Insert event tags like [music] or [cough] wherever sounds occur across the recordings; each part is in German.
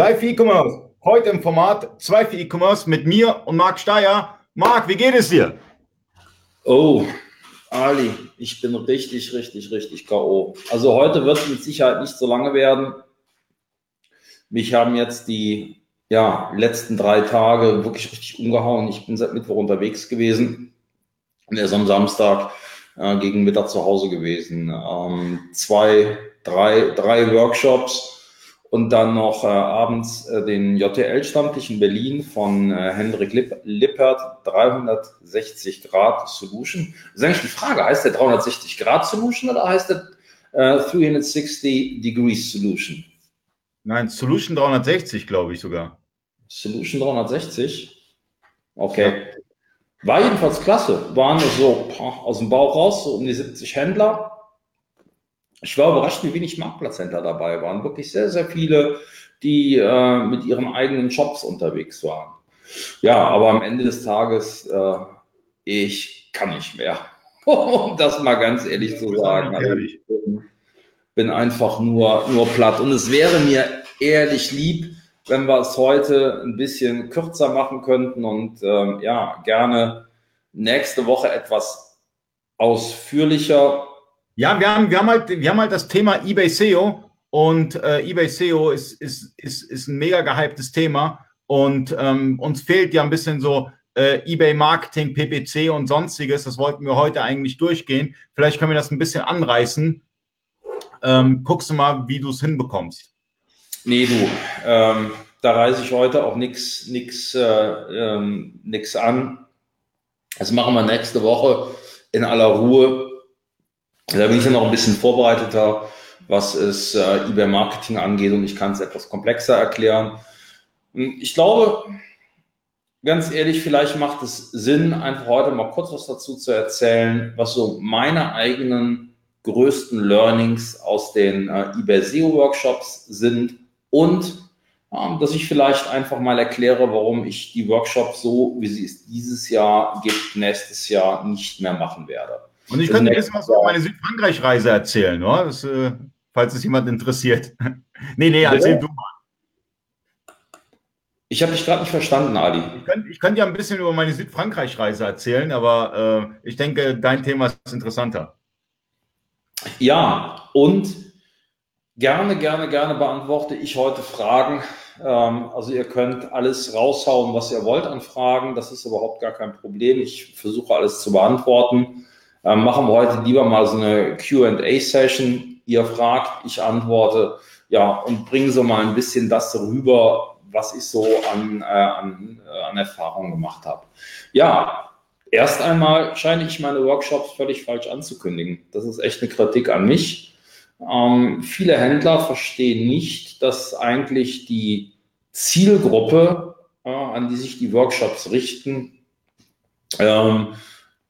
Live E-Commerce. Heute im Format 2 für E-Commerce mit mir und Marc Steyer. Marc, wie geht es dir? Oh, Ali, ich bin richtig, richtig, richtig K.O. Also heute wird es mit Sicherheit nicht so lange werden. Mich haben jetzt die ja, letzten drei Tage wirklich richtig umgehauen. Ich bin seit Mittwoch unterwegs gewesen und erst am Samstag äh, gegen Mittag zu Hause gewesen. Ähm, zwei, drei, drei Workshops und dann noch äh, abends äh, den JTL-Stammtisch in Berlin von äh, Hendrik Lipp Lippert, 360 Grad Solution. Das ist eigentlich die Frage, heißt der 360 Grad Solution oder heißt der äh, 360 Degrees Solution? Nein, Solution 360, glaube ich sogar. Solution 360? Okay. War jedenfalls klasse. Waren so aus dem Bauch raus, so um die 70 Händler ich war überrascht, wie wenig Marktplatzhändler dabei waren. Wirklich sehr, sehr viele, die äh, mit ihren eigenen Shops unterwegs waren. Ja, aber am Ende des Tages, äh, ich kann nicht mehr. [laughs] um das mal ganz ehrlich zu sagen. Also ich bin, bin einfach nur, nur platt. Und es wäre mir ehrlich lieb, wenn wir es heute ein bisschen kürzer machen könnten und ähm, ja, gerne nächste Woche etwas ausführlicher ja, wir haben, wir haben, halt, wir haben halt das Thema eBay SEO und äh, eBay SEO ist, ist, ist, ist ein mega gehyptes Thema und ähm, uns fehlt ja ein bisschen so äh, eBay Marketing, PPC und sonstiges. Das wollten wir heute eigentlich durchgehen. Vielleicht können wir das ein bisschen anreißen. Ähm, guckst du mal, wie du es hinbekommst. Nee, du, ähm, da reiße ich heute auch nichts nix, äh, ähm, nix an. Das machen wir nächste Woche in aller Ruhe. Da bin ich ja noch ein bisschen vorbereiteter, was es äh, eBay-Marketing angeht und ich kann es etwas komplexer erklären. Ich glaube, ganz ehrlich, vielleicht macht es Sinn, einfach heute mal kurz was dazu zu erzählen, was so meine eigenen größten Learnings aus den äh, eBay SEO Workshops sind und dass ich vielleicht einfach mal erkläre, warum ich die Workshops so, wie sie es dieses Jahr gibt, nächstes Jahr nicht mehr machen werde. Und ich könnte ein bisschen was über meine Südfrankreich-Reise erzählen, oder? Das, äh, falls es jemand interessiert. [laughs] nee, nee, erzähl du mal. Ich habe dich gerade nicht verstanden, Ali. Ich könnte, ich könnte ja ein bisschen über meine Südfrankreich-Reise erzählen, aber äh, ich denke, dein Thema ist interessanter. Ja, und gerne, gerne, gerne beantworte ich heute Fragen. Ähm, also ihr könnt alles raushauen, was ihr wollt an Fragen. Das ist überhaupt gar kein Problem. Ich versuche alles zu beantworten. Ähm, machen wir heute lieber mal so eine QA-Session. Ihr fragt, ich antworte, ja, und bringe so mal ein bisschen das rüber, was ich so an, äh, an, äh, an Erfahrung gemacht habe. Ja, erst einmal scheine ich meine Workshops völlig falsch anzukündigen. Das ist echt eine Kritik an mich. Ähm, viele Händler verstehen nicht, dass eigentlich die Zielgruppe, äh, an die sich die Workshops richten, ähm,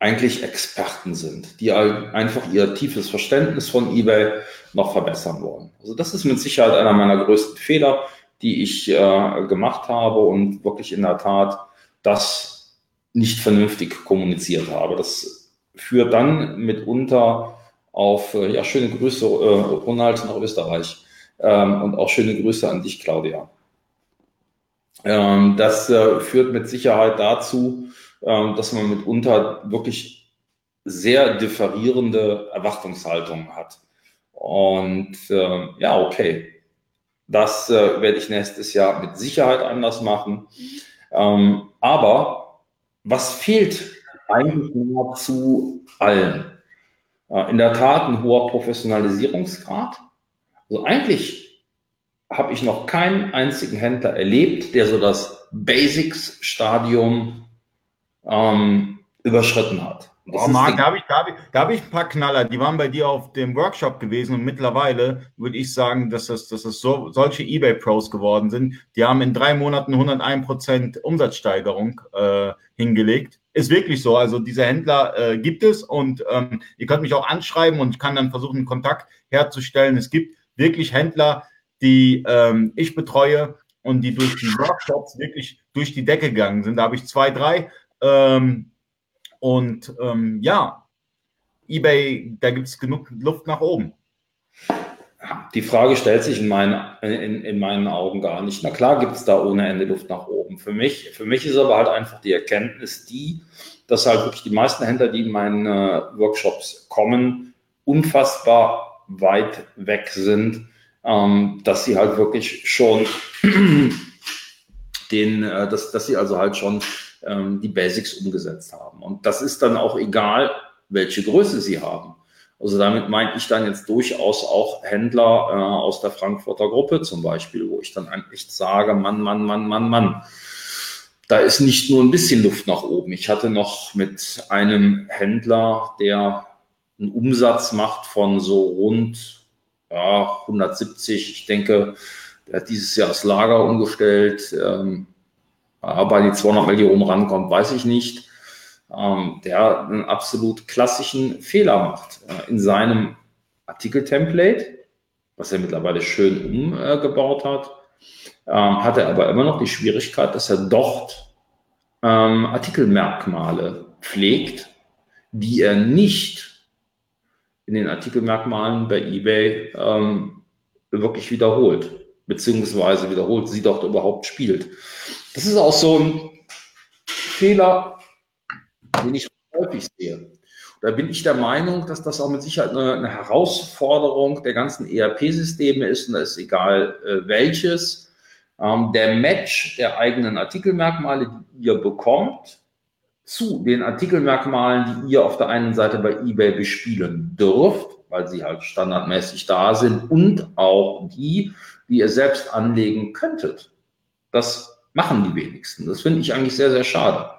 eigentlich Experten sind, die einfach ihr tiefes Verständnis von eBay noch verbessern wollen. Also das ist mit Sicherheit einer meiner größten Fehler, die ich äh, gemacht habe und wirklich in der Tat das nicht vernünftig kommuniziert habe. Das führt dann mitunter auf, äh, ja, schöne Grüße, äh, Ronald nach Österreich ähm, und auch schöne Grüße an dich, Claudia. Ähm, das äh, führt mit Sicherheit dazu, dass man mitunter wirklich sehr differierende Erwartungshaltungen hat. Und äh, ja, okay, das äh, werde ich nächstes Jahr mit Sicherheit anders machen. Ähm, aber was fehlt eigentlich nahezu allen? Äh, in der Tat ein hoher Professionalisierungsgrad. Also eigentlich habe ich noch keinen einzigen Händler erlebt, der so das Basics-Stadium ähm, überschritten hat. Oh, Marc, da habe ich, hab ich, hab ich ein paar Knaller, die waren bei dir auf dem Workshop gewesen und mittlerweile würde ich sagen, dass das, dass das so, solche Ebay-Pros geworden sind. Die haben in drei Monaten 101% Umsatzsteigerung äh, hingelegt. Ist wirklich so. Also diese Händler äh, gibt es und ähm, ihr könnt mich auch anschreiben und ich kann dann versuchen, Kontakt herzustellen. Es gibt wirklich Händler, die ähm, ich betreue und die durch die Workshops wirklich durch die Decke gegangen sind. Da habe ich zwei, drei ähm, und ähm, ja, eBay, da gibt es genug Luft nach oben. die Frage stellt sich in meinen, in, in meinen Augen gar nicht. Na klar gibt es da ohne Ende Luft nach oben. Für mich, für mich ist aber halt einfach die Erkenntnis die, dass halt wirklich die meisten Händler, die in meinen äh, Workshops kommen, unfassbar weit weg sind, ähm, dass sie halt wirklich schon [clears throat] den, äh, dass, dass sie also halt schon ähm, die Basics umgesetzt haben. Und das ist dann auch egal, welche Größe sie haben. Also damit meine ich dann jetzt durchaus auch Händler äh, aus der Frankfurter Gruppe zum Beispiel, wo ich dann echt sage, Mann, Mann, Mann, Mann, Mann. Da ist nicht nur ein bisschen Luft nach oben. Ich hatte noch mit einem Händler, der einen Umsatz macht von so rund ja, 170. Ich denke, der hat dieses Jahr das Lager umgestellt. Ähm, aber die 200 Millionen rankommt, weiß ich nicht ähm, der einen absolut klassischen Fehler macht äh, in seinem Artikel-Template, was er mittlerweile schön umgebaut hat, ähm, hat er aber immer noch die Schwierigkeit, dass er dort ähm, Artikelmerkmale pflegt, die er nicht in den Artikelmerkmalen bei eBay ähm, wirklich wiederholt, beziehungsweise wiederholt sie dort überhaupt spielt. Das ist auch so ein Fehler, den ich häufig sehe. Da bin ich der Meinung, dass das auch mit Sicherheit eine, eine Herausforderung der ganzen ERP-Systeme ist, und da ist egal äh, welches. Ähm, der Match der eigenen Artikelmerkmale, die ihr bekommt, zu den Artikelmerkmalen, die ihr auf der einen Seite bei eBay bespielen dürft, weil sie halt standardmäßig da sind, und auch die, die ihr selbst anlegen könntet. Das machen die wenigsten. Das finde ich eigentlich sehr, sehr schade.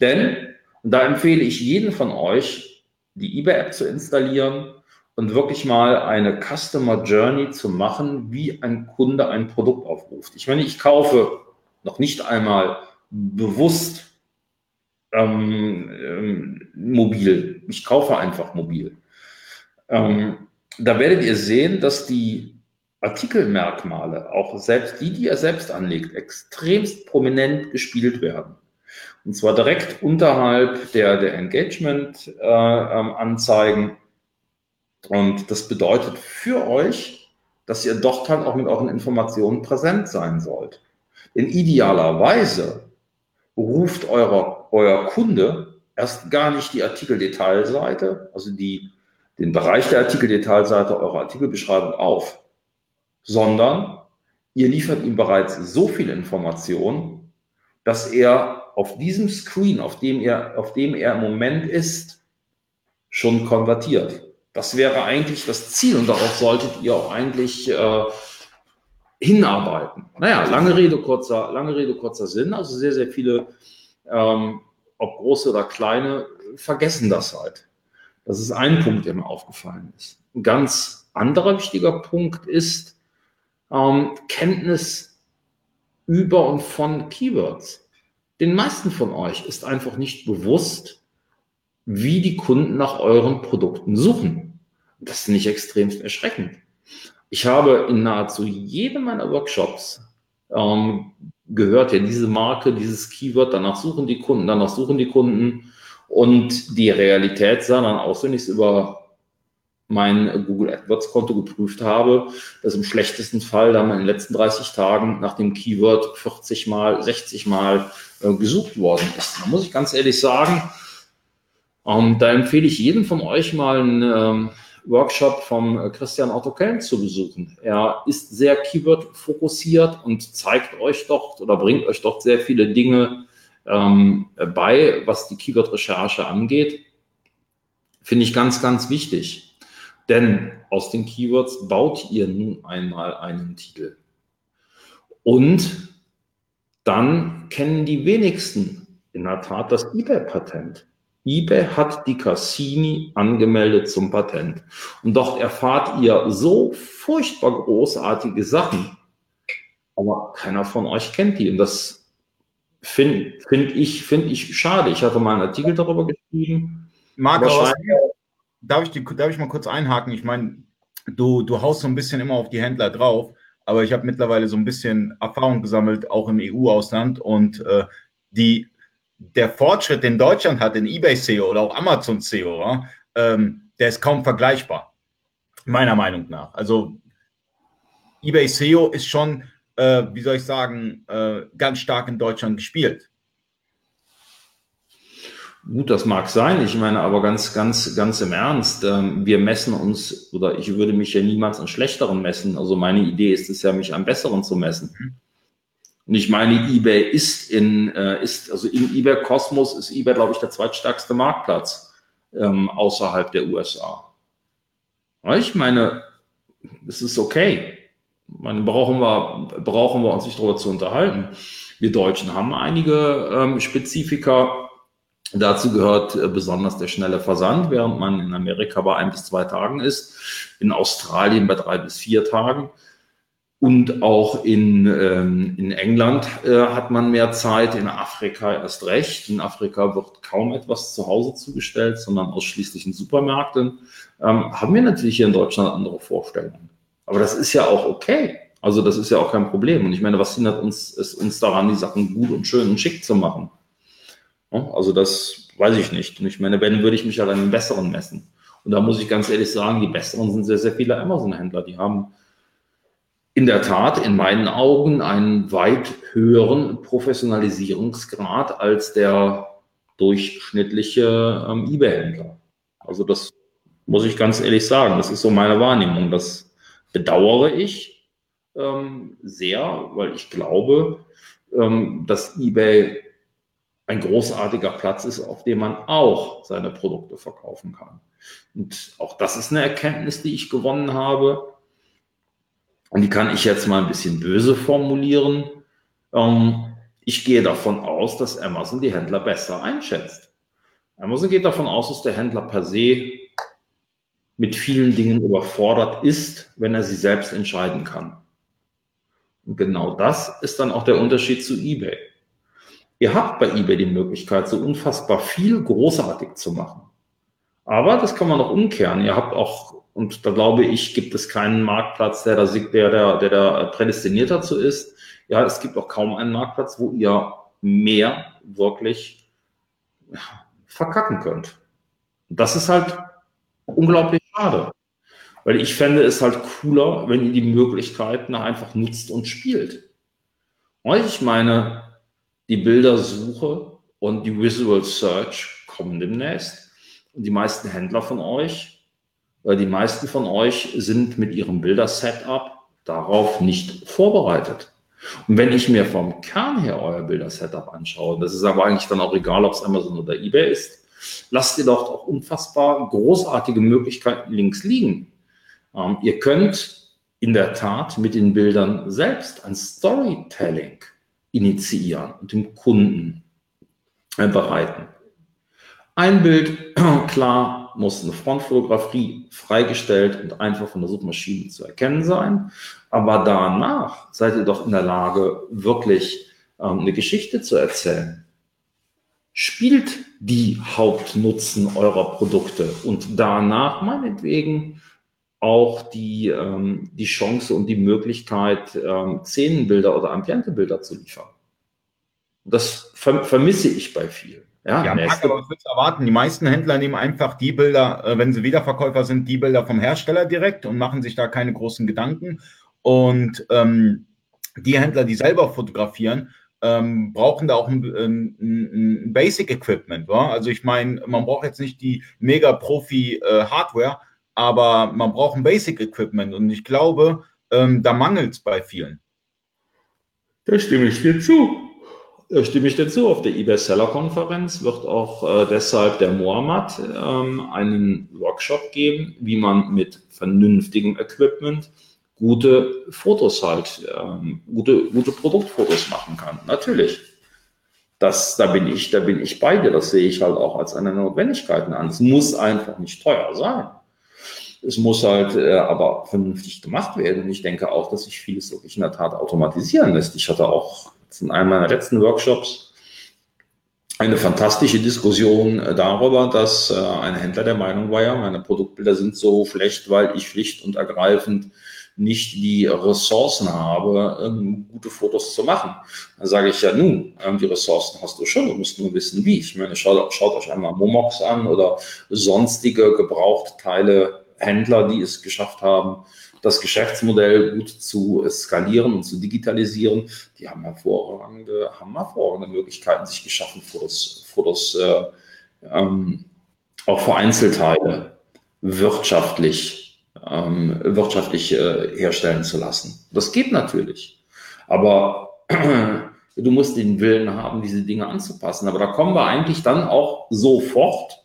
Denn und da empfehle ich jeden von euch, die eBay-App zu installieren und wirklich mal eine Customer Journey zu machen, wie ein Kunde ein Produkt aufruft. Ich meine, ich kaufe noch nicht einmal bewusst ähm, ähm, mobil. Ich kaufe einfach mobil. Ähm, da werdet ihr sehen, dass die Artikelmerkmale, auch selbst die, die ihr selbst anlegt, extremst prominent gespielt werden. Und zwar direkt unterhalb der, der Engagement-Anzeigen. Äh, und das bedeutet für euch, dass ihr dort halt auch mit euren Informationen präsent sein sollt. Denn idealerweise ruft euer, euer Kunde erst gar nicht die Artikeldetailseite, also die, den Bereich der Artikeldetailseite eurer Artikelbeschreibung auf, sondern ihr liefert ihm bereits so viel Information, dass er auf diesem Screen, auf dem er, auf dem er im Moment ist, schon konvertiert. Das wäre eigentlich das Ziel und darauf solltet ihr auch eigentlich äh, hinarbeiten. Naja, lange Rede, kurzer, lange Rede, kurzer Sinn. Also sehr, sehr viele, ähm, ob große oder kleine, vergessen das halt. Das ist ein Punkt, der mir aufgefallen ist. Ein ganz anderer wichtiger Punkt ist ähm, Kenntnis über und von Keywords. Den meisten von euch ist einfach nicht bewusst, wie die Kunden nach euren Produkten suchen. Das finde ich extremst erschreckend. Ich habe in nahezu jedem meiner Workshops ähm, gehört, ja, diese Marke, dieses Keyword, danach suchen die Kunden, danach suchen die Kunden. Und die Realität sah dann aus, wenn ich es über mein Google AdWords Konto geprüft habe, dass im schlechtesten Fall dann in den letzten 30 Tagen nach dem Keyword 40 mal, 60 mal äh, gesucht worden ist. Da muss ich ganz ehrlich sagen, ähm, da empfehle ich jedem von euch mal einen ähm, Workshop vom äh, Christian Otto Kellen zu besuchen. Er ist sehr Keyword fokussiert und zeigt euch dort oder bringt euch dort sehr viele Dinge ähm, bei, was die Keyword-Recherche angeht. Finde ich ganz, ganz wichtig. Denn aus den Keywords baut ihr nun einmal einen Titel. Und dann kennen die wenigsten in der Tat das eBay-Patent. eBay hat die Cassini angemeldet zum Patent. Und dort erfahrt ihr so furchtbar großartige Sachen. Aber keiner von euch kennt die. Und das finde find ich, find ich schade. Ich hatte mal einen Artikel darüber geschrieben. Marc, darf ich, die, darf ich mal kurz einhaken? Ich meine, du, du haust so ein bisschen immer auf die Händler drauf, aber ich habe mittlerweile so ein bisschen Erfahrung gesammelt, auch im EU-Ausland und äh, die, der Fortschritt, den Deutschland hat in eBay SEO oder auch Amazon SEO, ähm, der ist kaum vergleichbar, meiner Meinung nach. Also eBay SEO ist schon, äh, wie soll ich sagen, äh, ganz stark in Deutschland gespielt. Gut, das mag sein. Ich meine, aber ganz, ganz, ganz im Ernst, ähm, wir messen uns, oder ich würde mich ja niemals an Schlechteren messen. Also meine Idee ist es ja, mich an Besseren zu messen. Und ich meine, eBay ist in, äh, ist, also im eBay-Kosmos ist eBay, glaube ich, der zweitstärkste Marktplatz ähm, außerhalb der USA. Ich meine, es ist okay. Man brauchen wir, brauchen wir uns nicht darüber zu unterhalten. Wir Deutschen haben einige ähm, Spezifika, Dazu gehört äh, besonders der schnelle Versand, während man in Amerika bei ein bis zwei Tagen ist, in Australien bei drei bis vier Tagen. Und auch in, ähm, in England äh, hat man mehr Zeit, in Afrika erst recht. In Afrika wird kaum etwas zu Hause zugestellt, sondern ausschließlich in Supermärkten. Ähm, haben wir natürlich hier in Deutschland andere Vorstellungen. Aber das ist ja auch okay. Also das ist ja auch kein Problem. Und ich meine, was hindert uns, es uns daran, die Sachen gut und schön und schick zu machen? Also das weiß ich nicht. Und ich meine, wenn, würde ich mich halt an den Besseren messen. Und da muss ich ganz ehrlich sagen, die Besseren sind sehr, sehr viele Amazon-Händler. Die haben in der Tat in meinen Augen einen weit höheren Professionalisierungsgrad als der durchschnittliche ähm, eBay-Händler. Also das muss ich ganz ehrlich sagen. Das ist so meine Wahrnehmung. Das bedauere ich ähm, sehr, weil ich glaube, ähm, dass eBay ein großartiger Platz ist, auf dem man auch seine Produkte verkaufen kann. Und auch das ist eine Erkenntnis, die ich gewonnen habe. Und die kann ich jetzt mal ein bisschen böse formulieren. Ähm, ich gehe davon aus, dass Amazon die Händler besser einschätzt. Amazon geht davon aus, dass der Händler per se mit vielen Dingen überfordert ist, wenn er sie selbst entscheiden kann. Und genau das ist dann auch der Unterschied zu eBay. Ihr habt bei eBay die Möglichkeit, so unfassbar viel großartig zu machen. Aber das kann man auch umkehren. Ihr habt auch, und da glaube ich, gibt es keinen Marktplatz, der da, der, der, der da prädestiniert dazu ist. Ja, es gibt auch kaum einen Marktplatz, wo ihr mehr wirklich verkacken könnt. Das ist halt unglaublich schade. Weil ich fände es halt cooler, wenn ihr die Möglichkeiten einfach nutzt und spielt. Und ich meine, die Bildersuche und die Visual Search kommen demnächst. Und die meisten Händler von euch, weil die meisten von euch sind mit ihrem Bilder-Setup darauf nicht vorbereitet. Und wenn ich mir vom Kern her euer Bilder-Setup anschaue, das ist aber eigentlich dann auch egal, ob es Amazon oder eBay ist, lasst ihr dort auch unfassbar großartige Möglichkeiten links liegen. Ähm, ihr könnt in der Tat mit den Bildern selbst ein Storytelling initiieren und dem Kunden äh, bereiten. Ein Bild, [clears throat] klar, muss eine Frontfotografie freigestellt und einfach von der Suchmaschine zu erkennen sein. Aber danach seid ihr doch in der Lage, wirklich ähm, eine Geschichte zu erzählen. Spielt die Hauptnutzen eurer Produkte und danach meinetwegen auch die, ähm, die Chance und die Möglichkeit, ähm, Szenenbilder oder Ambientebilder zu liefern. Das ver vermisse ich bei vielen. Ja, ja Marc, aber was erwarten? Die meisten Händler nehmen einfach die Bilder, äh, wenn sie Wiederverkäufer sind, die Bilder vom Hersteller direkt und machen sich da keine großen Gedanken. Und ähm, die Händler, die selber fotografieren, ähm, brauchen da auch ein, ein, ein Basic Equipment. Wa? Also ich meine, man braucht jetzt nicht die mega Profi äh, Hardware, aber man braucht ein Basic Equipment und ich glaube, ähm, da mangelt es bei vielen. Da stimme ich dir zu. Da stimme ich dir zu. Auf der eBay Seller Konferenz wird auch äh, deshalb der Mohammed ähm, einen Workshop geben, wie man mit vernünftigem Equipment gute Fotos halt, ähm, gute, gute Produktfotos machen kann. Natürlich. Das, da bin ich, da bin ich bei dir. Das sehe ich halt auch als eine Notwendigkeit an. Es muss einfach nicht teuer sein. Es muss halt äh, aber vernünftig gemacht werden. Und ich denke auch, dass sich vieles wirklich in der Tat automatisieren lässt. Ich hatte auch in einem meiner letzten Workshops eine fantastische Diskussion äh, darüber, dass äh, ein Händler der Meinung war, ja, meine Produktbilder sind so schlecht, weil ich schlicht und ergreifend nicht die Ressourcen habe, ähm, gute Fotos zu machen. Dann sage ich ja, nun, ähm, die Ressourcen hast du schon, du musst nur wissen, wie. Ich meine, schaut, schaut euch einmal Momox an oder sonstige Gebrauchtteile Händler, die es geschafft haben, das Geschäftsmodell gut zu skalieren und zu digitalisieren. Die haben hervorragende, haben hervorragende Möglichkeiten sich geschaffen, vor das, vor das äh, ähm, auch für Einzelteile wirtschaftlich, ähm, wirtschaftlich äh, herstellen zu lassen. Das geht natürlich. Aber [clears throat] du musst den Willen haben, diese Dinge anzupassen. Aber da kommen wir eigentlich dann auch sofort.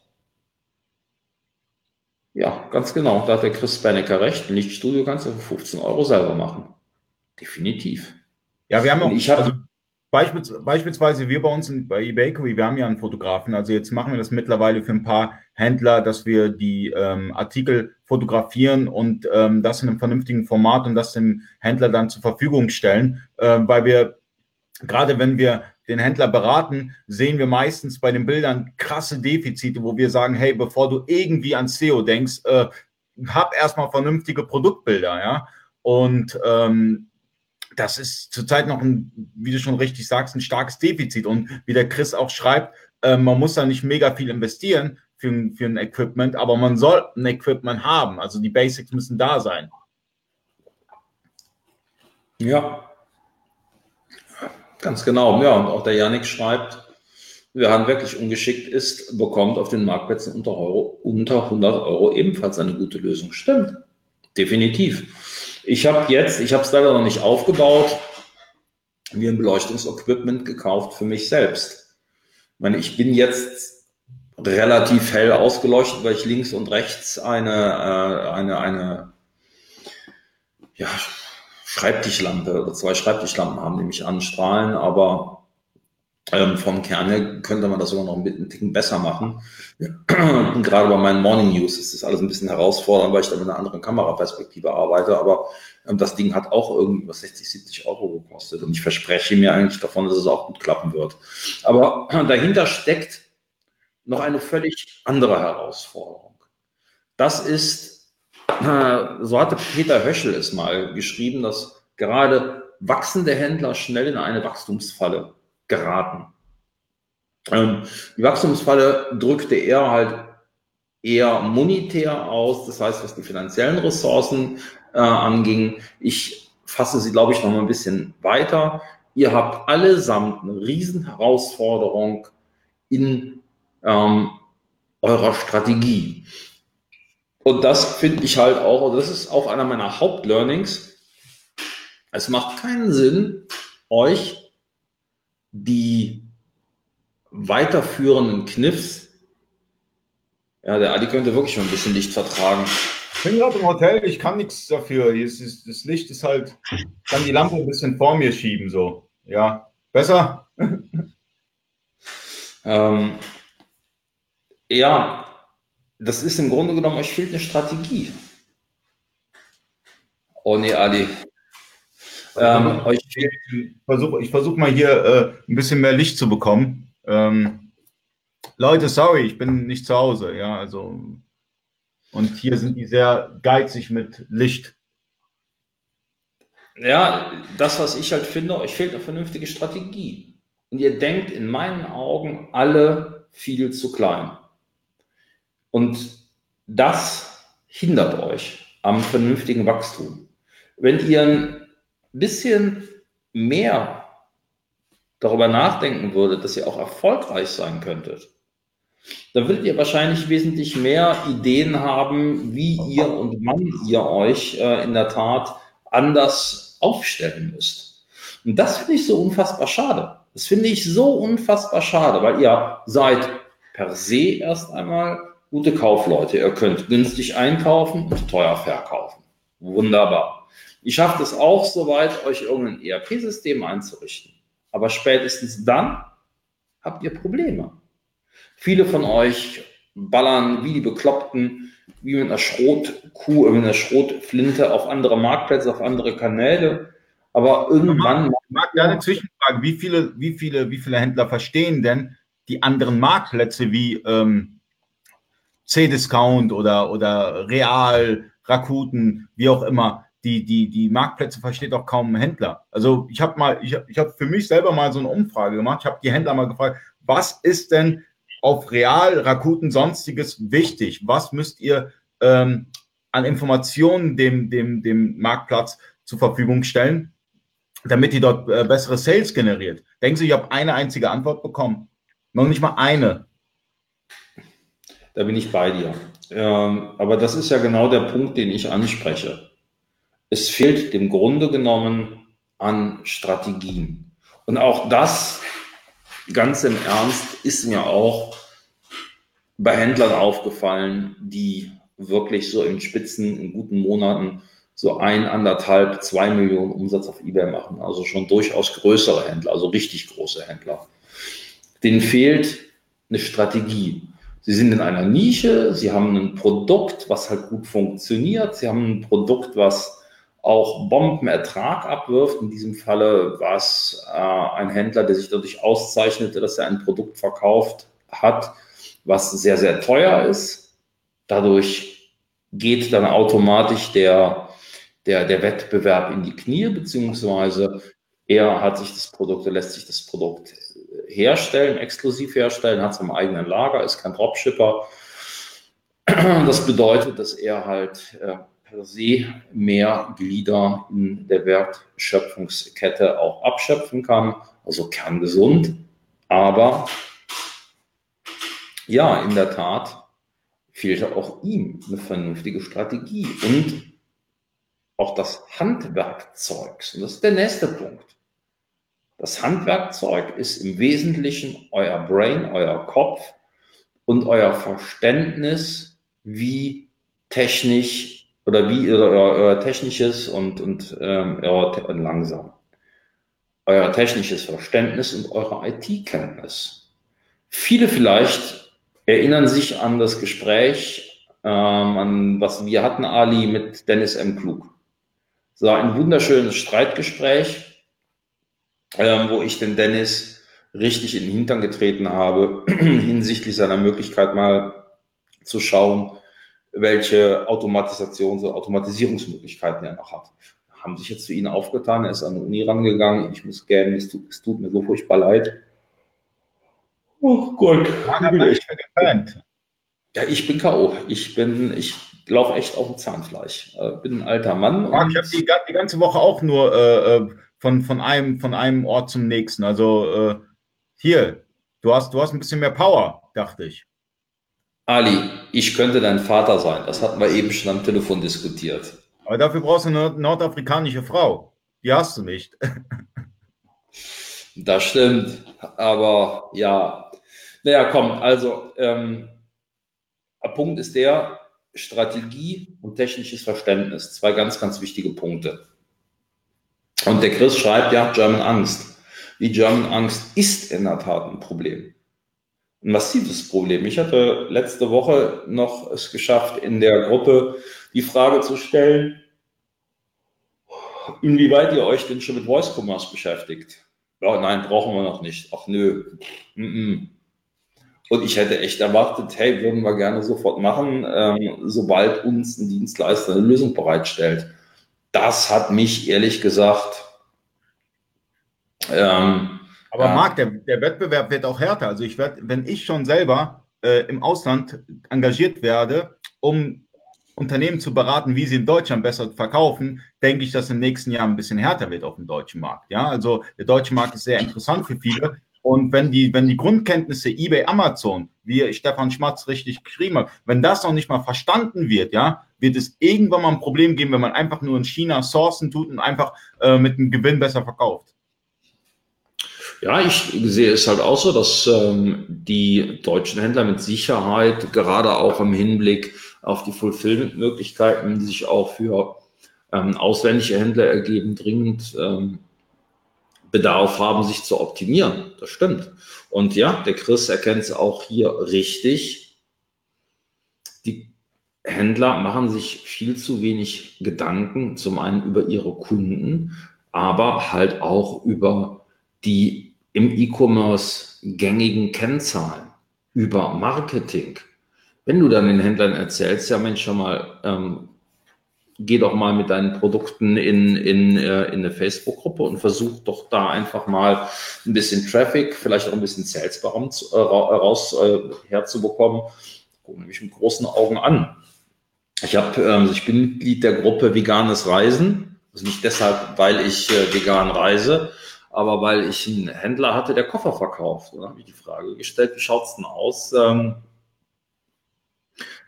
Ja, ganz genau. Da hat der Chris Bennecker recht. Ein Lichtstudio kannst du für 15 Euro selber machen. Definitiv. Ja, wir haben auch, ich also beispielsweise, wir bei uns bei eBakery, wir haben ja einen Fotografen. Also jetzt machen wir das mittlerweile für ein paar Händler, dass wir die ähm, Artikel fotografieren und ähm, das in einem vernünftigen Format und das dem Händler dann zur Verfügung stellen, äh, weil wir gerade wenn wir den Händler beraten, sehen wir meistens bei den Bildern krasse Defizite, wo wir sagen, hey, bevor du irgendwie an SEO denkst, äh, hab erstmal vernünftige Produktbilder, ja. Und ähm, das ist zurzeit noch ein, wie du schon richtig sagst, ein starkes Defizit. Und wie der Chris auch schreibt, äh, man muss da nicht mega viel investieren für, für ein Equipment, aber man soll ein Equipment haben. Also die Basics müssen da sein. Ja, Ganz genau, ja. Und auch der Janik schreibt, wer handwerklich ungeschickt ist, bekommt auf den Marktplätzen unter, Euro, unter 100 Euro ebenfalls eine gute Lösung. Stimmt, definitiv. Ich habe jetzt, ich habe es leider noch nicht aufgebaut, mir ein Beleuchtungsequipment gekauft für mich selbst. Ich meine, ich bin jetzt relativ hell ausgeleuchtet, weil ich links und rechts eine, äh, eine, eine, ja, Schreibtischlampe oder zwei Schreibtischlampen haben, die mich anstrahlen, aber ähm, vom Kern könnte man das sogar noch ein Ticken besser machen. [clears throat] Gerade bei meinen Morning News ist das alles ein bisschen herausfordernd, weil ich da mit einer anderen Kameraperspektive arbeite, aber ähm, das Ding hat auch irgendwie was 60, 70 Euro gekostet und ich verspreche mir eigentlich davon, dass es auch gut klappen wird. Aber [clears throat] dahinter steckt noch eine völlig andere Herausforderung. Das ist so hatte Peter Höschel es mal geschrieben, dass gerade wachsende Händler schnell in eine Wachstumsfalle geraten. Ähm, die Wachstumsfalle drückte er halt eher monetär aus, das heißt, was die finanziellen Ressourcen äh, anging. Ich fasse sie, glaube ich, noch mal ein bisschen weiter. Ihr habt allesamt eine Riesenherausforderung in ähm, eurer Strategie. Und das finde ich halt auch, und das ist auch einer meiner Hauptlearnings. Es macht keinen Sinn, euch die weiterführenden Kniffs, ja, der Adi könnte wirklich schon ein bisschen Licht vertragen. Ich bin gerade im Hotel, ich kann nichts dafür. Ist, das Licht ist halt, kann die Lampe ein bisschen vor mir schieben, so. Ja, besser? [laughs] ähm, ja, das ist im Grunde genommen, euch fehlt eine Strategie. Oh nee, Ali. Ähm, ich versuche ich versuch mal hier äh, ein bisschen mehr Licht zu bekommen. Ähm, Leute, sorry, ich bin nicht zu Hause. Ja, also. Und hier sind die sehr geizig mit Licht. Ja, das, was ich halt finde, euch fehlt eine vernünftige Strategie. Und ihr denkt in meinen Augen alle viel zu klein. Und das hindert euch am vernünftigen Wachstum. Wenn ihr ein bisschen mehr darüber nachdenken würdet, dass ihr auch erfolgreich sein könntet, dann würdet ihr wahrscheinlich wesentlich mehr Ideen haben, wie ihr und wann ihr euch äh, in der Tat anders aufstellen müsst. Und das finde ich so unfassbar schade. Das finde ich so unfassbar schade, weil ihr seid per se erst einmal gute Kaufleute. Ihr könnt günstig einkaufen und teuer verkaufen. Wunderbar. Ihr schafft es auch soweit, euch irgendein ERP-System einzurichten. Aber spätestens dann habt ihr Probleme. Viele von euch ballern wie die Bekloppten, wie mit einer Schrotkuh, mit einer Schrotflinte auf andere Marktplätze, auf andere Kanäle. Aber irgendwann. Ich mag ja eine Zwischenfrage. Wie viele, wie viele, wie viele Händler verstehen denn die anderen Marktplätze wie ähm, C-Discount oder, oder Real, Rakuten, wie auch immer. Die, die, die Marktplätze versteht auch kaum ein Händler. Also ich habe mal, ich, ich habe für mich selber mal so eine Umfrage gemacht. Ich habe die Händler mal gefragt, was ist denn auf Real, Rakuten, sonstiges wichtig? Was müsst ihr ähm, an Informationen dem, dem, dem Marktplatz zur Verfügung stellen, damit die dort äh, bessere Sales generiert? Denken Sie, ich habe eine einzige Antwort bekommen? Noch nicht mal eine. Da bin ich bei dir. Ähm, aber das ist ja genau der Punkt, den ich anspreche. Es fehlt dem Grunde genommen an Strategien. Und auch das, ganz im Ernst, ist mir auch bei Händlern aufgefallen, die wirklich so in Spitzen, in guten Monaten so ein, anderthalb, zwei Millionen Umsatz auf eBay machen. Also schon durchaus größere Händler, also richtig große Händler. Denen fehlt eine Strategie. Sie sind in einer Nische, sie haben ein Produkt, was halt gut funktioniert, sie haben ein Produkt, was auch Bombenertrag abwirft. In diesem Falle war es äh, ein Händler, der sich dadurch auszeichnete, dass er ein Produkt verkauft hat, was sehr, sehr teuer ist. Dadurch geht dann automatisch der, der, der Wettbewerb in die Knie, beziehungsweise er hat sich das Produkt, er lässt sich das Produkt herstellen, exklusiv herstellen, hat es im eigenen Lager, ist kein Dropshipper. Das bedeutet, dass er halt äh, per se mehr Glieder in der Wertschöpfungskette auch abschöpfen kann, also kerngesund. Aber ja, in der Tat fehlte auch ihm eine vernünftige Strategie und auch das Handwerkzeug. Und das ist der nächste Punkt. Das Handwerkzeug ist im Wesentlichen euer Brain, euer Kopf und euer Verständnis, wie technisch oder wie euer, euer technisches und, und ähm, euer, langsam. Euer technisches Verständnis und eure IT-Kenntnis. Viele vielleicht erinnern sich an das Gespräch, ähm, an was wir hatten, Ali, mit Dennis M. Klug. Es war ein wunderschönes Streitgespräch ähm, wo ich den Dennis richtig in den Hintern getreten habe, [clears throat] hinsichtlich seiner Möglichkeit mal zu schauen, welche Automatisations- oder Automatisierungsmöglichkeiten er noch hat. Haben sich jetzt zu Ihnen aufgetan, er ist an die Uni rangegangen, ich muss gähnen, es tut, es tut mir so furchtbar leid. Oh Gott, ich bin. Ja, ich bin K.O. Ich bin, ich laufe echt auf dem Zahnfleisch. Äh, bin ein alter Mann. ich habe die, die, ganze Woche auch nur äh, äh von, von, einem, von einem Ort zum nächsten. Also äh, hier, du hast, du hast ein bisschen mehr Power, dachte ich. Ali, ich könnte dein Vater sein. Das hatten wir eben schon am Telefon diskutiert. Aber dafür brauchst du eine nordafrikanische Frau. Die hast du nicht. [laughs] das stimmt. Aber ja, naja, komm, also ähm, der Punkt ist der, Strategie und technisches Verständnis. Zwei ganz, ganz wichtige Punkte. Und der Chris schreibt, ja, German Angst. Die German Angst ist in der Tat ein Problem. Ein massives Problem. Ich hatte letzte Woche noch es geschafft, in der Gruppe die Frage zu stellen, inwieweit ihr euch denn schon mit Voice Commerce beschäftigt. Ja, nein, brauchen wir noch nicht. Ach nö. Und ich hätte echt erwartet, hey, würden wir gerne sofort machen, ähm, sobald uns ein Dienstleister eine Lösung bereitstellt das hat mich ehrlich gesagt. Ähm, Aber ja. Marc, der, der, Wettbewerb wird auch härter. Also ich werde, wenn ich schon selber äh, im Ausland engagiert werde, um Unternehmen zu beraten, wie sie in Deutschland besser verkaufen, denke ich, dass im nächsten Jahr ein bisschen härter wird auf dem deutschen Markt. Ja, also der deutsche Markt ist sehr interessant für viele. Und wenn die, wenn die Grundkenntnisse eBay, Amazon, wie Stefan Schmatz richtig geschrieben hat, wenn das noch nicht mal verstanden wird, ja, wird es irgendwann mal ein Problem geben, wenn man einfach nur in China sourcen tut und einfach äh, mit einem Gewinn besser verkauft. Ja, ich sehe es halt auch so, dass ähm, die deutschen Händler mit Sicherheit gerade auch im Hinblick auf die Fulfillment-Möglichkeiten, die sich auch für ähm, ausländische Händler ergeben, dringend ähm, Bedarf haben, sich zu optimieren. Das stimmt. Und ja, der Chris erkennt es auch hier richtig. Die Händler machen sich viel zu wenig Gedanken, zum einen über ihre Kunden, aber halt auch über die im E-Commerce gängigen Kennzahlen, über Marketing. Wenn du dann den Händlern erzählst, ja Mensch, schon mal, ähm, geh doch mal mit deinen Produkten in, in, äh, in eine Facebook-Gruppe und versuch doch da einfach mal ein bisschen Traffic, vielleicht auch ein bisschen Sales äh, raus äh, herzubekommen. Guck mich mit großen Augen an. Ich habe, ähm, ich bin Mitglied der Gruppe Veganes Reisen. Also nicht deshalb, weil ich äh, vegan reise, aber weil ich einen Händler hatte, der Koffer verkauft. Da habe ich die Frage gestellt, wie schaut's denn aus? Ähm,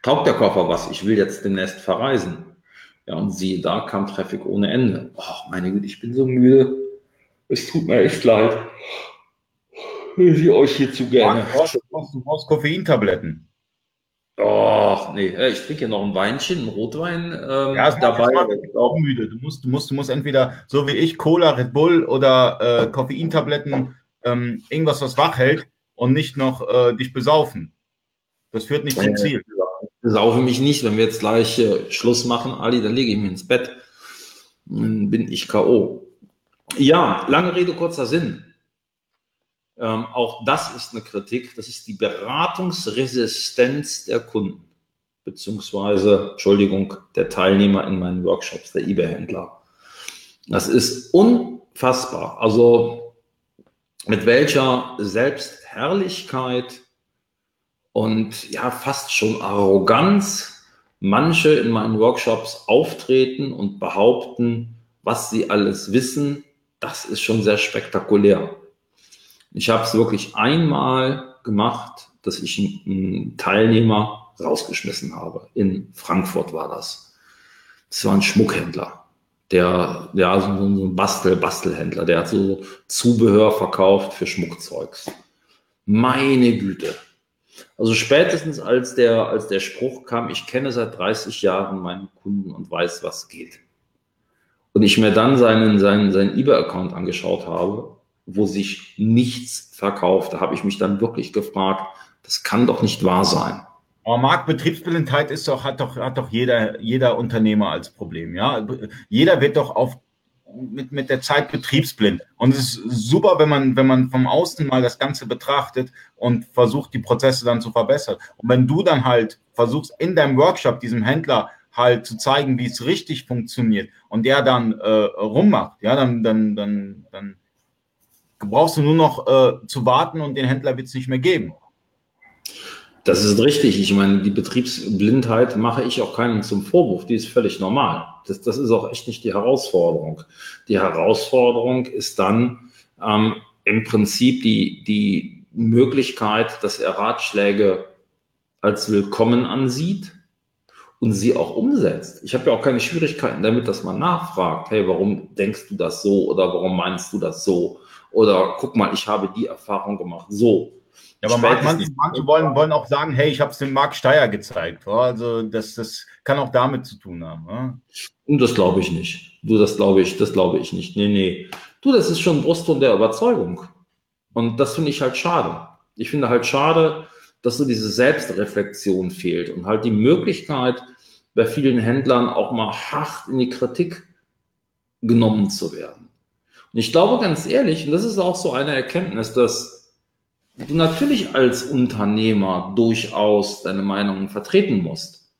taugt der Koffer was? Ich will jetzt demnächst verreisen. Ja, und siehe da kam Traffic ohne Ende. Oh, meine Güte, ich bin so müde. Es tut mir echt leid. Ich euch hier zu gerne. Du brauchst, du brauchst Koffeintabletten. Och, nee, äh, ich trinke noch ein Weinchen, ein Rotwein ähm, ja, dabei. Auch müde. Du musst, du musst, du musst entweder so wie ich Cola, Red Bull oder äh, Koffeintabletten, ähm, irgendwas, was wach hält und nicht noch äh, dich besaufen. Das führt nicht zum Ziel. Ich besaufe mich nicht. Wenn wir jetzt gleich äh, Schluss machen, Ali, dann lege ich mich ins Bett. Dann bin ich K.O. Ja, lange Rede, kurzer Sinn. Ähm, auch das ist eine Kritik. Das ist die Beratungsresistenz der Kunden, beziehungsweise, Entschuldigung, der Teilnehmer in meinen Workshops, der eBay-Händler. Das ist unfassbar. Also mit welcher Selbstherrlichkeit und ja, fast schon Arroganz manche in meinen Workshops auftreten und behaupten, was sie alles wissen, das ist schon sehr spektakulär. Ich habe es wirklich einmal gemacht, dass ich einen Teilnehmer rausgeschmissen habe. In Frankfurt war das. Das war ein Schmuckhändler. Der, ja, so ein Bastel, Bastelhändler, der hat so Zubehör verkauft für Schmuckzeugs. Meine Güte. Also spätestens als der, als der Spruch kam, ich kenne seit 30 Jahren meinen Kunden und weiß, was geht. Und ich mir dann seinen, seinen, seinen eBay-Account angeschaut habe, wo sich nichts verkauft. Da habe ich mich dann wirklich gefragt, das kann doch nicht wahr sein. Aber Marc, Betriebsblindheit ist doch, hat doch, hat doch jeder, jeder Unternehmer als Problem. Ja? Jeder wird doch auf, mit, mit der Zeit betriebsblind. Und es ist super, wenn man, wenn man vom Außen mal das Ganze betrachtet und versucht, die Prozesse dann zu verbessern. Und wenn du dann halt versuchst, in deinem Workshop diesem Händler halt zu zeigen, wie es richtig funktioniert und der dann äh, rummacht, ja, dann, dann, dann, dann brauchst du nur noch äh, zu warten und den Händler wird es nicht mehr geben. Das ist richtig. Ich meine, die Betriebsblindheit mache ich auch keinen zum Vorwurf. Die ist völlig normal. Das, das ist auch echt nicht die Herausforderung. Die Herausforderung ist dann ähm, im Prinzip die, die Möglichkeit, dass er Ratschläge als willkommen ansieht und sie auch umsetzt. Ich habe ja auch keine Schwierigkeiten damit, dass man nachfragt, hey, warum denkst du das so oder warum meinst du das so? Oder guck mal, ich habe die Erfahrung gemacht. So. Ja, aber manche, manche wollen, wollen auch sagen, hey, ich habe es dem Marc Steyer gezeigt. Also das, das kann auch damit zu tun haben. Ja? Und das glaube ich nicht. Du, das glaube ich, das glaube ich nicht. Nee, nee. Du, das ist schon Brustton der Überzeugung. Und das finde ich halt schade. Ich finde halt schade, dass so diese Selbstreflexion fehlt und halt die Möglichkeit, bei vielen Händlern auch mal hart in die Kritik genommen zu werden. Und ich glaube ganz ehrlich, und das ist auch so eine Erkenntnis, dass du natürlich als Unternehmer durchaus deine Meinung vertreten musst.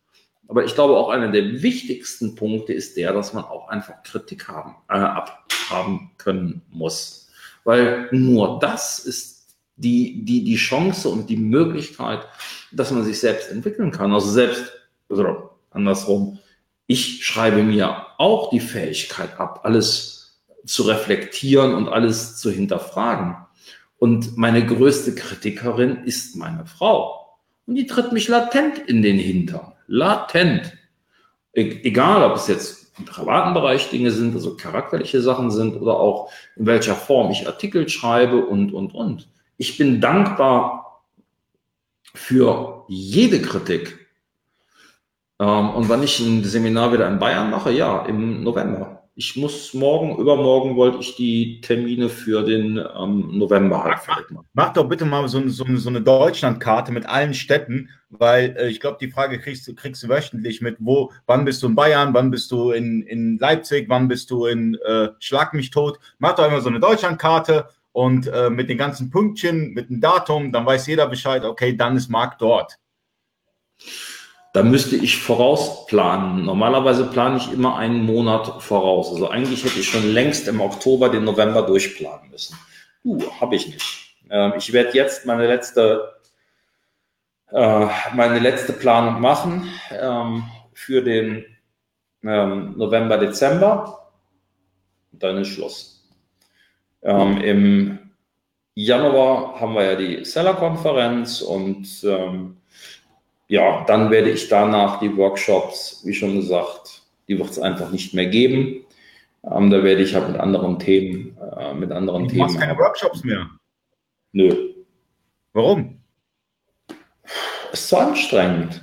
Aber ich glaube auch einer der wichtigsten Punkte ist der, dass man auch einfach Kritik haben, äh, abhaben können muss. Weil nur das ist die, die, die Chance und die Möglichkeit, dass man sich selbst entwickeln kann. Also selbst, also andersrum, ich schreibe mir auch die Fähigkeit ab, alles zu reflektieren und alles zu hinterfragen. Und meine größte Kritikerin ist meine Frau. Und die tritt mich latent in den Hintern. Latent. E egal, ob es jetzt im privaten Bereich Dinge sind, also charakterliche Sachen sind oder auch in welcher Form ich Artikel schreibe und, und, und. Ich bin dankbar für jede Kritik. Ähm, und wenn ich ein Seminar wieder in Bayern mache, ja, im November ich muss morgen, übermorgen wollte ich die Termine für den ähm, November halt machen. Mach doch bitte mal so, so, so eine Deutschlandkarte mit allen Städten, weil äh, ich glaube, die Frage kriegst, kriegst du wöchentlich mit, wo, wann bist du in Bayern, wann bist du in, in Leipzig, wann bist du in äh, Schlag mich tot. Mach doch immer so eine Deutschlandkarte und äh, mit den ganzen Pünktchen, mit dem Datum, dann weiß jeder Bescheid, okay, dann ist Marc dort. Da müsste ich vorausplanen. Normalerweise plane ich immer einen Monat voraus. Also eigentlich hätte ich schon längst im Oktober den November durchplanen müssen. Uh, habe ich nicht. Ähm, ich werde jetzt meine letzte, äh, meine letzte Planung machen ähm, für den ähm, November, Dezember. Dann ist Schluss. Ähm, Im Januar haben wir ja die Seller-Konferenz und ähm, ja, dann werde ich danach die Workshops, wie schon gesagt, die wird es einfach nicht mehr geben. Ähm, da werde ich halt mit anderen Themen, äh, mit anderen du Themen. Du machst keine Workshops mehr? Nö. Warum? Es ist zu anstrengend.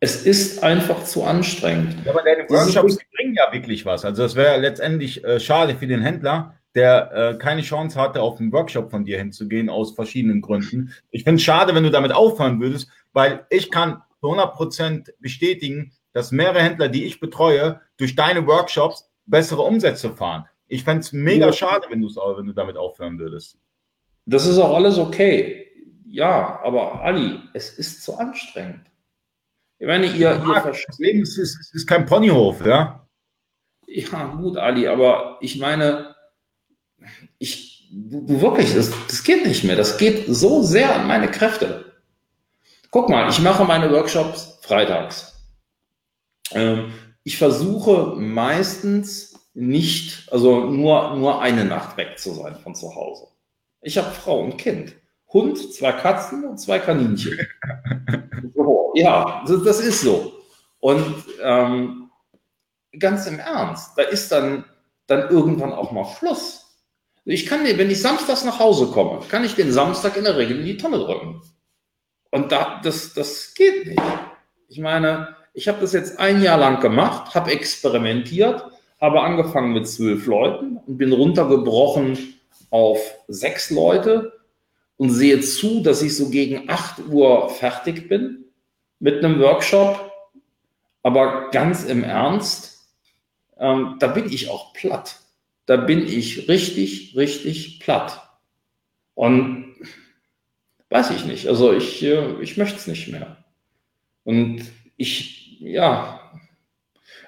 Es ist einfach zu anstrengend. Ja, aber deine Workshops bringen ja wirklich was. Also es wäre letztendlich äh, schade für den Händler, der äh, keine Chance hatte, auf einen Workshop von dir hinzugehen, aus verschiedenen Gründen. Ich finde es schade, wenn du damit aufhören würdest, weil ich kann zu 100 Prozent bestätigen, dass mehrere Händler, die ich betreue, durch deine Workshops bessere Umsätze fahren. Ich fände es mega ja. schade, wenn, wenn du damit aufhören würdest. Das ist auch alles okay. Ja, aber Ali, es ist zu anstrengend. Ich meine, ihr, ja, ihr das Leben ist, ist, ist kein Ponyhof, ja? Ja, gut, Ali, aber ich meine, ich, du, wirklich, das, das geht nicht mehr. Das geht so sehr an meine Kräfte. Guck mal, ich mache meine Workshops freitags. Ähm, ich versuche meistens nicht, also nur, nur eine Nacht weg zu sein von zu Hause. Ich habe Frau und Kind. Hund, zwei Katzen und zwei Kaninchen. so, [laughs] ja, das, das, ist so. Und ähm, ganz im Ernst, da ist dann, dann irgendwann auch mal Schluss. Ich kann, wenn ich samstags nach Hause komme, kann ich den Samstag in der Regel in die Tonne drücken. Und da, das, das geht nicht. Ich meine, ich habe das jetzt ein Jahr lang gemacht, habe experimentiert, habe angefangen mit zwölf Leuten und bin runtergebrochen auf sechs Leute und sehe zu, dass ich so gegen 8 Uhr fertig bin mit einem Workshop. Aber ganz im Ernst, ähm, da bin ich auch platt. Da bin ich richtig, richtig platt. Und Weiß ich nicht. Also ich, äh, ich möchte es nicht mehr. Und ich, ja,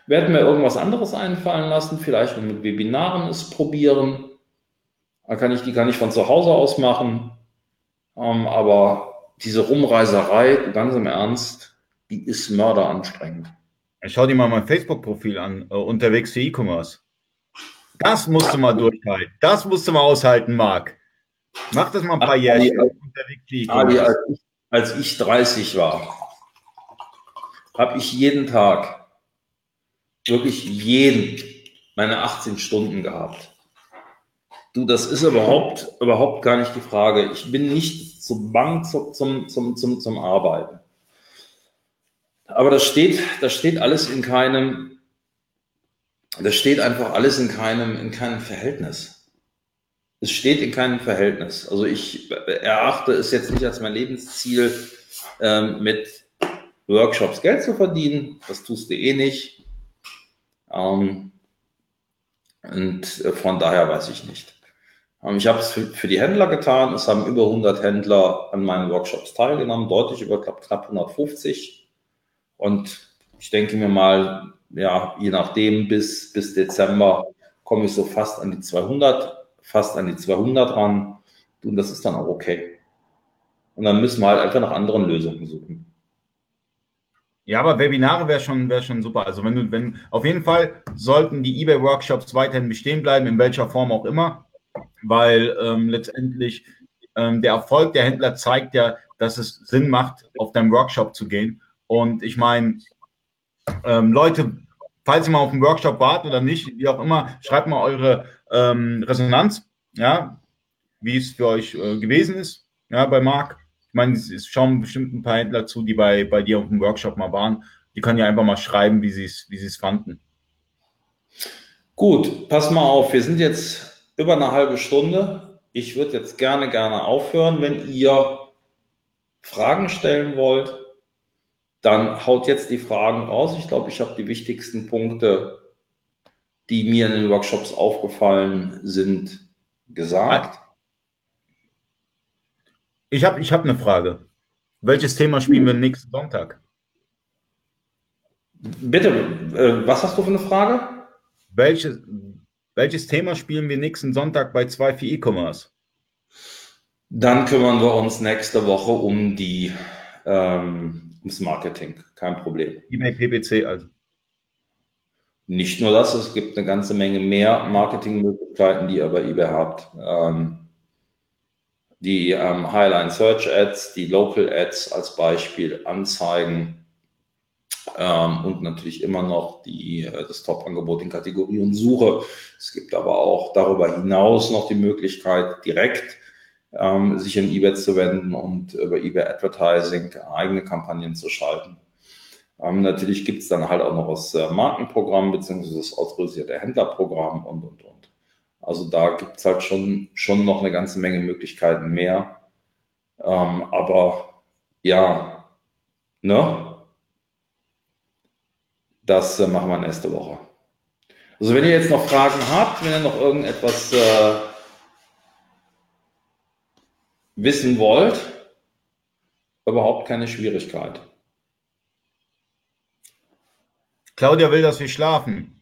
werde mir irgendwas anderes einfallen lassen, vielleicht mit Webinaren es probieren. Da kann ich, die kann ich von zu Hause aus machen. Ähm, aber diese Rumreiserei, ganz im Ernst, die ist mörderanstrengend. Schau dir mal mein Facebook-Profil an, äh, unterwegs für E-Commerce. Das musst du mal durchhalten. Das musst du mal aushalten, Marc. Mach das mal ein paar Jahre. Ali, als, ich, als ich 30 war, habe ich jeden Tag, wirklich jeden, meine 18 Stunden gehabt. Du, das ist überhaupt, überhaupt gar nicht die Frage. Ich bin nicht zu bang zum, zum, zum, zum, zum Arbeiten. Aber das steht, das steht alles in keinem, das steht einfach alles in keinem, in keinem Verhältnis es steht in keinem Verhältnis. Also ich erachte es jetzt nicht als mein Lebensziel, ähm, mit Workshops Geld zu verdienen. Das tust du eh nicht. Ähm, und von daher weiß ich nicht. Ähm, ich habe es für, die Händler getan. Es haben über 100 Händler an meinen Workshops teilgenommen, deutlich über knapp, knapp 150. Und ich denke mir mal, ja, je nachdem, bis, bis Dezember komme ich so fast an die 200 fast an die 200 ran. Und das ist dann auch okay. Und dann müssen wir halt einfach nach anderen Lösungen suchen. Ja, aber Webinare wäre schon, wär schon super. Also wenn du, wenn, auf jeden Fall sollten die eBay-Workshops weiterhin bestehen bleiben, in welcher Form auch immer, weil ähm, letztendlich ähm, der Erfolg der Händler zeigt ja, dass es Sinn macht, auf deinen Workshop zu gehen. Und ich meine, ähm, Leute, falls ihr mal auf einen Workshop wart oder nicht, wie auch immer, schreibt mal eure ähm, Resonanz, ja, wie es für euch äh, gewesen ist, ja, bei Marc. Ich meine, es schauen bestimmt ein paar Händler zu, die bei, bei dir auf dem Workshop mal waren. Die können ja einfach mal schreiben, wie sie es wie es fanden. Gut, pass mal auf, wir sind jetzt über eine halbe Stunde. Ich würde jetzt gerne, gerne aufhören. Wenn ihr Fragen stellen wollt, dann haut jetzt die Fragen raus. Ich glaube, ich habe die wichtigsten Punkte die mir in den Workshops aufgefallen sind, gesagt. Ich habe ich hab eine Frage. Welches Thema spielen wir nächsten Sonntag? Bitte, äh, was hast du für eine Frage? Welches, welches Thema spielen wir nächsten Sonntag bei 2 für E-Commerce? Dann kümmern wir uns nächste Woche um die, ähm, ums Marketing. Kein Problem. eBay PPC also. Nicht nur das, es gibt eine ganze Menge mehr Marketingmöglichkeiten, die ihr bei eBay habt. Ähm, die ähm, Highline Search Ads, die Local Ads als Beispiel, Anzeigen ähm, und natürlich immer noch die, äh, das Top-Angebot in Kategorie und Suche. Es gibt aber auch darüber hinaus noch die Möglichkeit, direkt ähm, sich an eBay zu wenden und über eBay Advertising eigene Kampagnen zu schalten. Ähm, natürlich gibt es dann halt auch noch das äh, Markenprogramm beziehungsweise das autorisierte Händlerprogramm und, und, und. Also da gibt es halt schon, schon noch eine ganze Menge Möglichkeiten mehr. Ähm, aber ja, ne? Das äh, machen wir nächste Woche. Also wenn ihr jetzt noch Fragen habt, wenn ihr noch irgendetwas äh, wissen wollt, überhaupt keine Schwierigkeit. Claudia will, dass wir schlafen.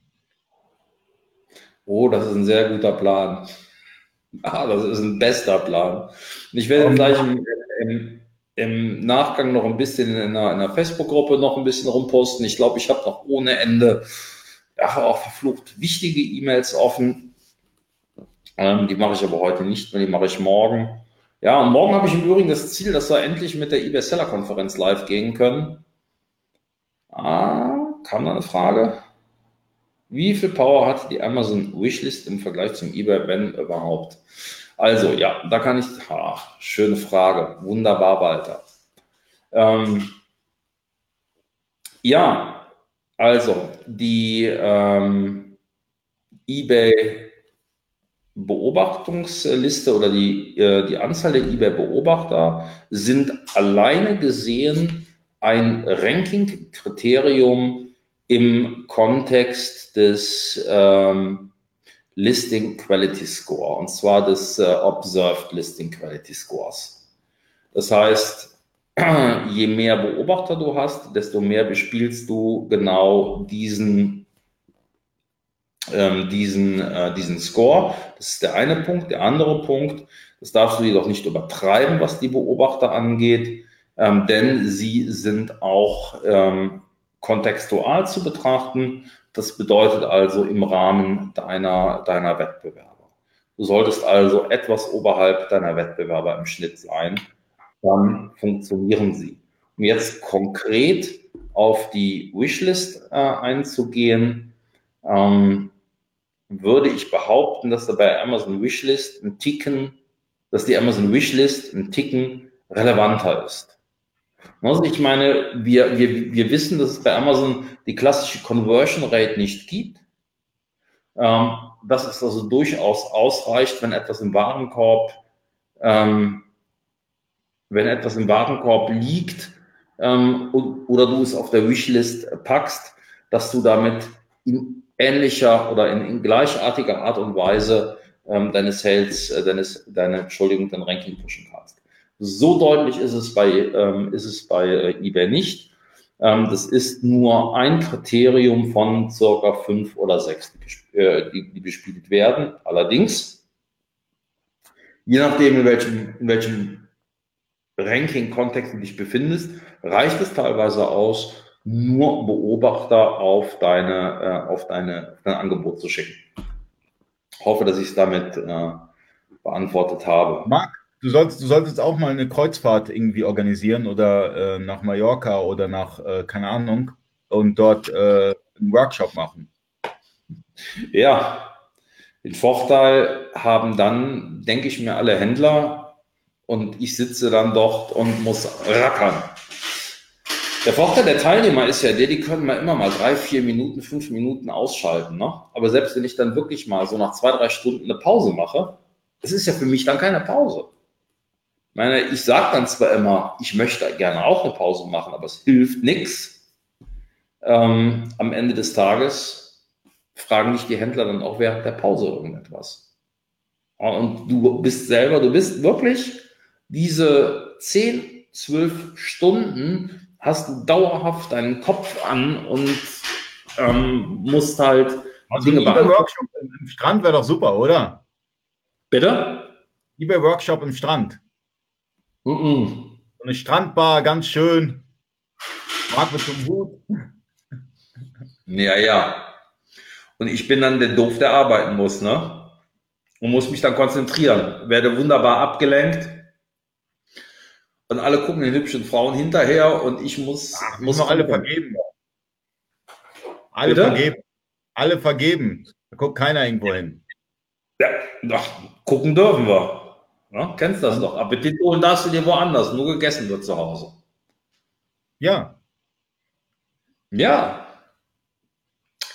Oh, das ist ein sehr guter Plan. [laughs] Ah, das ist ein bester Plan. Ich werde gleich im, im, im, Nachgang noch ein bisschen in einer, einer Facebook-Gruppe noch ein bisschen rumposten. Ich glaube, ich habe noch ohne Ende ja, auch verflucht wichtige E-Mails offen. Ähm, die mache ich aber heute nicht mehr, die mache ich morgen. Ja, und morgen habe ich im Übrigen das Ziel, dass wir endlich mit der eBay Seller Konferenz live gehen können. Ah, kam da eine Frage. Wie viel Power hat die Amazon Wishlist im Vergleich zum eBay, wenn überhaupt? Also, ja, da kann ich, ach, schöne Frage. Wunderbar, Walter. Ähm, ja, also, die ähm, eBay Beobachtungsliste oder die, äh, die Anzahl der eBay Beobachter sind alleine gesehen ein Ranking-Kriterium im Kontext des ähm, Listing Quality Score, und zwar des äh, Observed Listing Quality Scores. Das heißt, [clears throat] je mehr Beobachter du hast, desto mehr bespielst du genau diesen, ähm, diesen, äh, diesen Score. Das ist der eine Punkt. Der andere Punkt, das darfst du jedoch nicht übertreiben, was die Beobachter angeht, ähm, denn sie sind auch ähm, kontextual zu betrachten. Das bedeutet also im Rahmen deiner, deiner Wettbewerber. Du solltest also etwas oberhalb deiner Wettbewerber im Schnitt sein. Dann funktionieren sie. Um jetzt konkret auf die Wishlist äh, einzugehen, ähm, würde ich behaupten, dass da bei Amazon Wishlist ein Ticken, dass die Amazon Wishlist ein Ticken relevanter ist. Also ich meine, wir, wir, wir wissen, dass es bei Amazon die klassische Conversion Rate nicht gibt. Ähm, dass es also durchaus ausreicht, wenn etwas im Warenkorb, ähm, wenn etwas im Warenkorb liegt ähm, oder du es auf der Wishlist packst, dass du damit in ähnlicher oder in, in gleichartiger Art und Weise ähm, deine Sales, äh, deines, deine, Entschuldigung, dein Ranking pushen kannst. So deutlich ist es bei, ähm, ist es bei äh, eBay nicht. Ähm, das ist nur ein Kriterium von circa fünf oder sechs, die, äh, die, die bespielt werden. Allerdings, je nachdem, in welchem, in welchem Ranking-Kontext du dich befindest, reicht es teilweise aus, nur Beobachter auf deine, äh, auf deine, dein Angebot zu schicken. Ich hoffe, dass ich es damit äh, beantwortet habe. Marc, Du solltest, du solltest auch mal eine Kreuzfahrt irgendwie organisieren oder äh, nach Mallorca oder nach, äh, keine Ahnung, und dort äh, einen Workshop machen. Ja, den Vorteil haben dann, denke ich mir, alle Händler und ich sitze dann dort und muss rackern. Der Vorteil der Teilnehmer ist ja der, die können mal immer mal drei, vier Minuten, fünf Minuten ausschalten. Ne? Aber selbst wenn ich dann wirklich mal so nach zwei, drei Stunden eine Pause mache, es ist ja für mich dann keine Pause meine, ich sage dann zwar immer, ich möchte gerne auch eine Pause machen, aber es hilft nichts. Ähm, am Ende des Tages fragen dich die Händler dann auch während der Pause irgendetwas. Und du bist selber, du bist wirklich diese 10, 12 Stunden hast du dauerhaft deinen Kopf an und ähm, musst halt also Dinge ein Workshop im Strand wäre doch super, oder? Bitte? eBay Workshop im Strand. Mm -mm. So eine Strandbar, ganz schön. Marc mit zum Hut. Ja, ja. Und ich bin dann der Doof, der arbeiten muss, ne? Und muss mich dann konzentrieren. Werde wunderbar abgelenkt. Und alle gucken den hübschen Frauen hinterher und ich muss. Ach, muss noch alle vergeben. Alle Bitte? vergeben. Alle vergeben. Da guckt keiner irgendwo hin. Ja, doch, gucken dürfen wir. Ja, kennst das doch. Appetit holen darfst du dir woanders, nur gegessen wird zu Hause. Ja. Ja.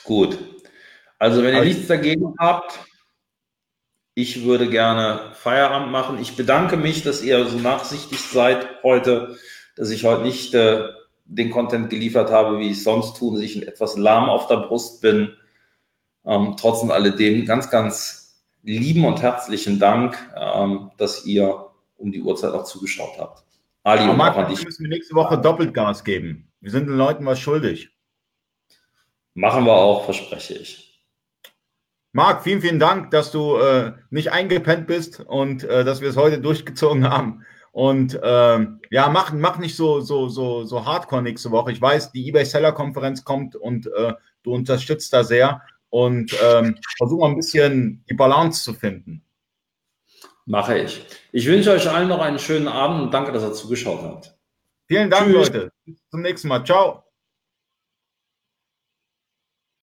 Gut. Also, wenn ihr nichts dagegen habt, ich würde gerne Feierabend machen. Ich bedanke mich, dass ihr so nachsichtig seid heute, dass ich heute nicht äh, den Content geliefert habe, wie ich sonst tue, dass ich etwas lahm auf der Brust bin. Ähm, trotz alledem ganz, ganz lieben und herzlichen Dank, ähm, dass ihr um die Uhrzeit auch zugeschaut habt. Ali, Aber und Marc, auch müssen wir nächste Woche doppelt Gas geben. Wir sind den Leuten was schuldig. Machen wir auch, verspreche ich. Marc, vielen, vielen Dank, dass du äh, nicht eingepennt bist und äh, dass wir es heute durchgezogen haben. Und äh, ja, mach, mach nicht so, so, so, so hardcore nächste Woche. Ich weiß, die eBay Seller Konferenz kommt und äh, du unterstützt da sehr. Und ähm, versuch mal ein bisschen die Balance zu finden. Mache ich. Ich wünsche euch allen noch einen schönen Abend und danke, dass ihr zugeschaut habt. Vielen Dank, Tschüss. Leute. Bis zum nächsten Mal. Ciao.